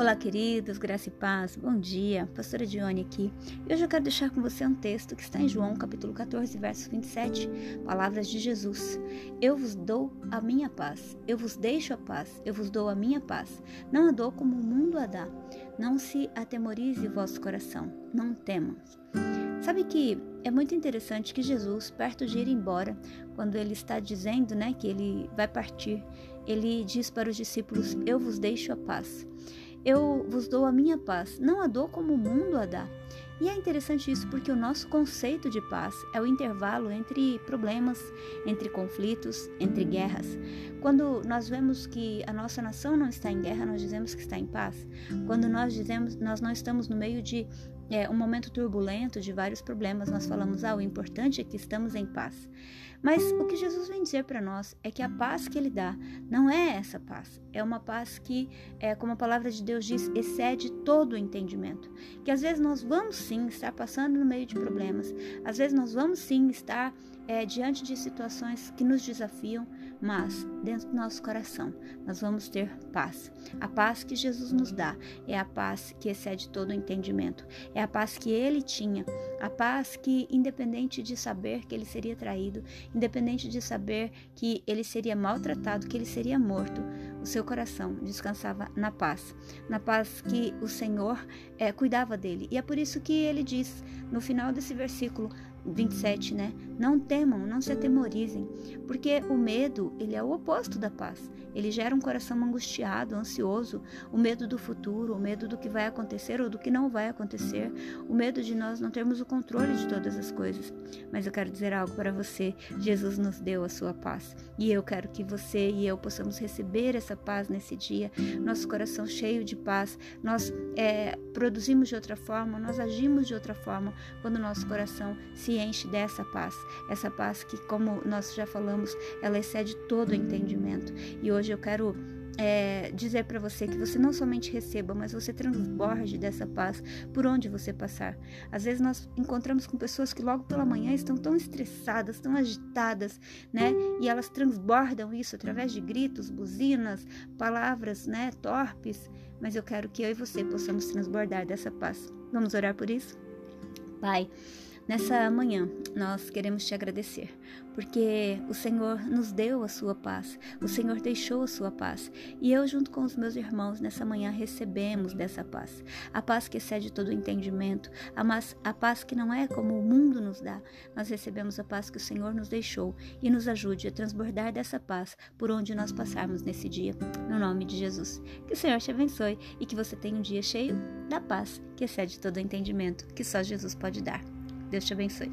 Olá, queridos, graça e paz, bom dia, pastora Dione aqui. Hoje eu quero deixar com você um texto que está em João, capítulo 14, verso 27, palavras de Jesus. Eu vos dou a minha paz, eu vos deixo a paz, eu vos dou a minha paz. Não a dou como o mundo a dá. Não se atemorize vosso coração, não temamos. Sabe que é muito interessante que Jesus, perto de ir embora, quando ele está dizendo, né, que ele vai partir, ele diz para os discípulos: Eu vos deixo a paz. Eu vos dou a minha paz, não a dou como o mundo a dá. E é interessante isso porque o nosso conceito de paz é o intervalo entre problemas, entre conflitos, entre guerras. Quando nós vemos que a nossa nação não está em guerra, nós dizemos que está em paz. Quando nós dizemos nós não estamos no meio de é, um momento turbulento de vários problemas, nós falamos, ah, o importante é que estamos em paz. Mas o que Jesus vem dizer para nós é que a paz que ele dá não é essa paz, é uma paz que, é, como a palavra de Deus diz, excede todo o entendimento. Que às vezes nós vamos sim estar passando no meio de problemas, às vezes nós vamos sim estar é, diante de situações que nos desafiam, mas dentro do nosso coração nós vamos ter paz. A paz que Jesus nos dá é a paz que excede todo o entendimento, é a paz que ele tinha, a paz que, independente de saber que ele seria traído, independente de saber que ele seria maltratado, que ele seria morto, o seu coração descansava na paz, na paz que o Senhor é, cuidava dele. E é por isso que ele diz no final desse versículo: 27, né? Não temam, não se atemorizem, porque o medo, ele é o oposto da paz. Ele gera um coração angustiado, ansioso, o medo do futuro, o medo do que vai acontecer ou do que não vai acontecer, o medo de nós não termos o controle de todas as coisas. Mas eu quero dizer algo para você: Jesus nos deu a sua paz, e eu quero que você e eu possamos receber essa paz nesse dia, nosso coração cheio de paz. Nós é, produzimos de outra forma, nós agimos de outra forma quando nosso coração se se enche dessa paz, essa paz que, como nós já falamos, ela excede todo o entendimento. E hoje eu quero é, dizer para você que você não somente receba, mas você transborde dessa paz por onde você passar. Às vezes nós encontramos com pessoas que logo pela manhã estão tão estressadas, tão agitadas, né? E elas transbordam isso através de gritos, buzinas, palavras, né? Torpes. Mas eu quero que eu e você possamos transbordar dessa paz. Vamos orar por isso? Pai. Nessa manhã, nós queremos te agradecer, porque o Senhor nos deu a sua paz, o Senhor deixou a sua paz, e eu, junto com os meus irmãos, nessa manhã recebemos dessa paz. A paz que excede todo o entendimento, a, mas, a paz que não é como o mundo nos dá. Nós recebemos a paz que o Senhor nos deixou e nos ajude a transbordar dessa paz por onde nós passarmos nesse dia, no nome de Jesus. Que o Senhor te abençoe e que você tenha um dia cheio da paz que excede todo o entendimento que só Jesus pode dar. Deus te abençoe.